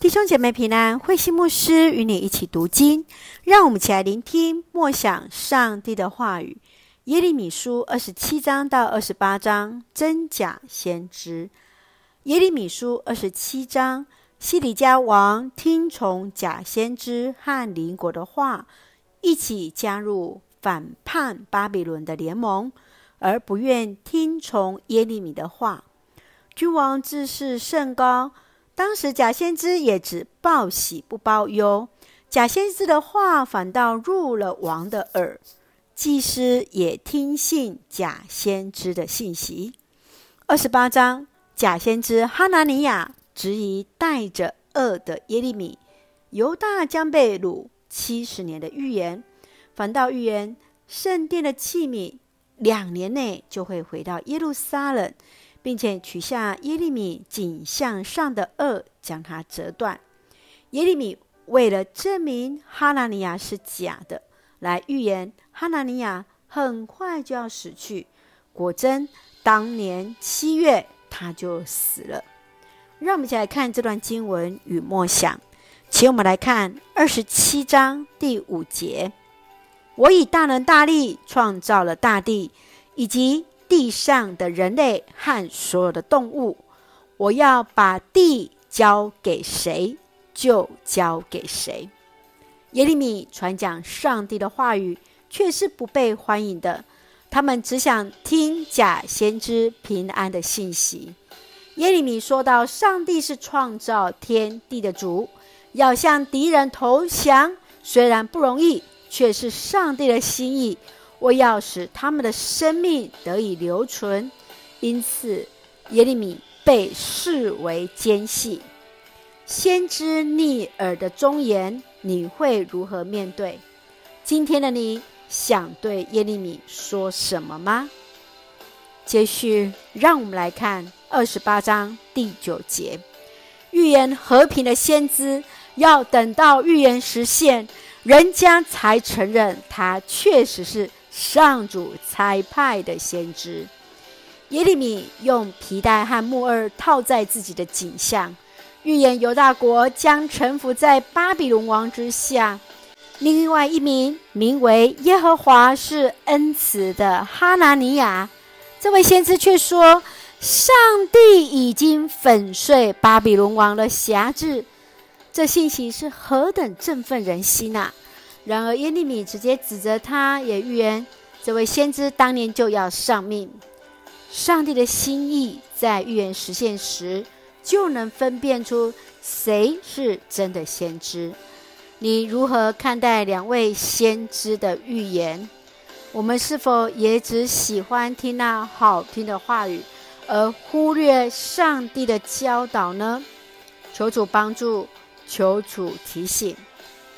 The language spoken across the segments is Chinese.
弟兄姐妹平安，慧馨牧师与你一起读经，让我们一起来聆听默想上帝的话语。耶利米书二十七章到二十八章，真假先知。耶利米书二十七章，西底家王听从假先知和邻国的话，一起加入反叛巴比伦的联盟，而不愿听从耶利米的话。君王自视甚高。当时假先知也只报喜不报忧，假先知的话反倒入了王的耳，祭司也听信假先知的信息。二十八章，假先知哈拿尼亚质疑带着恶的耶利米，犹大将被掳七十年的预言，反倒预言圣殿的器皿两年内就会回到耶路撒冷。并且取下耶利米颈项上的轭，将它折断。耶利米为了证明哈拿尼亚是假的，来预言哈拿尼亚很快就要死去。果真，当年七月他就死了。让我们一起来看这段经文与默想。请我们来看二十七章第五节：“我以大能大力创造了大地，以及。”地上的人类和所有的动物，我要把地交给谁，就交给谁。耶利米传讲上帝的话语，却是不被欢迎的。他们只想听假先知平安的信息。耶利米说到，上帝是创造天地的主，要向敌人投降，虽然不容易，却是上帝的心意。我要使他们的生命得以留存，因此耶利米被视为奸细。先知逆耳的忠言，你会如何面对？今天的你想对耶利米说什么吗？接续，让我们来看二十八章第九节：预言和平的先知，要等到预言实现，人家才承认他确实是。上主差派的先知耶利米用皮带和木轭套在自己的颈项，预言犹大国将臣服在巴比伦王之下。另外一名名为耶和华是恩慈的哈拿尼亚，这位先知却说，上帝已经粉碎巴比伦王的辖制。这信息是何等振奋人心呐、啊！然而耶利米直接指责他，也预言这位先知当年就要丧命。上帝的心意在预言实现时，就能分辨出谁是真的先知。你如何看待两位先知的预言？我们是否也只喜欢听那好听的话语，而忽略上帝的教导呢？求主帮助，求主提醒。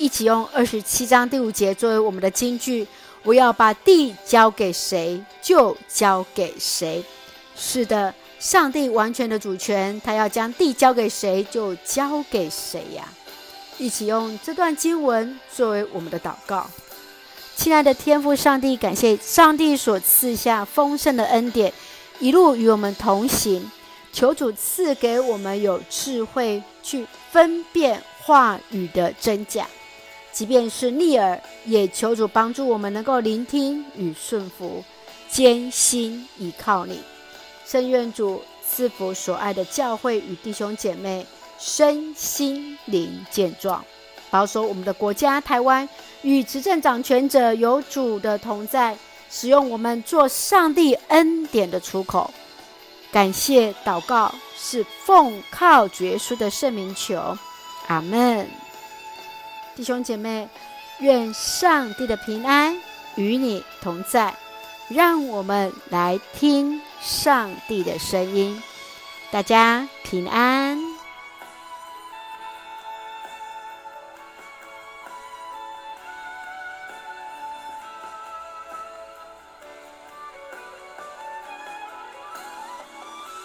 一起用二十七章第五节作为我们的金句。我要把地交给谁，就交给谁。是的，上帝完全的主权，他要将地交给谁，就交给谁呀。一起用这段经文作为我们的祷告。亲爱的天父上帝，感谢上帝所赐下丰盛的恩典，一路与我们同行。求主赐给我们有智慧去分辨话语的真假。即便是逆耳，也求主帮助我们能够聆听与顺服，坚心依靠你。圣愿主赐福所爱的教会与弟兄姐妹身心灵健壮，保守我们的国家台湾与执政掌权者有主的同在，使用我们做上帝恩典的出口。感谢祷告是奉靠主耶稣的圣名求，阿门。弟兄姐妹，愿上帝的平安与你同在。让我们来听上帝的声音。大家平安。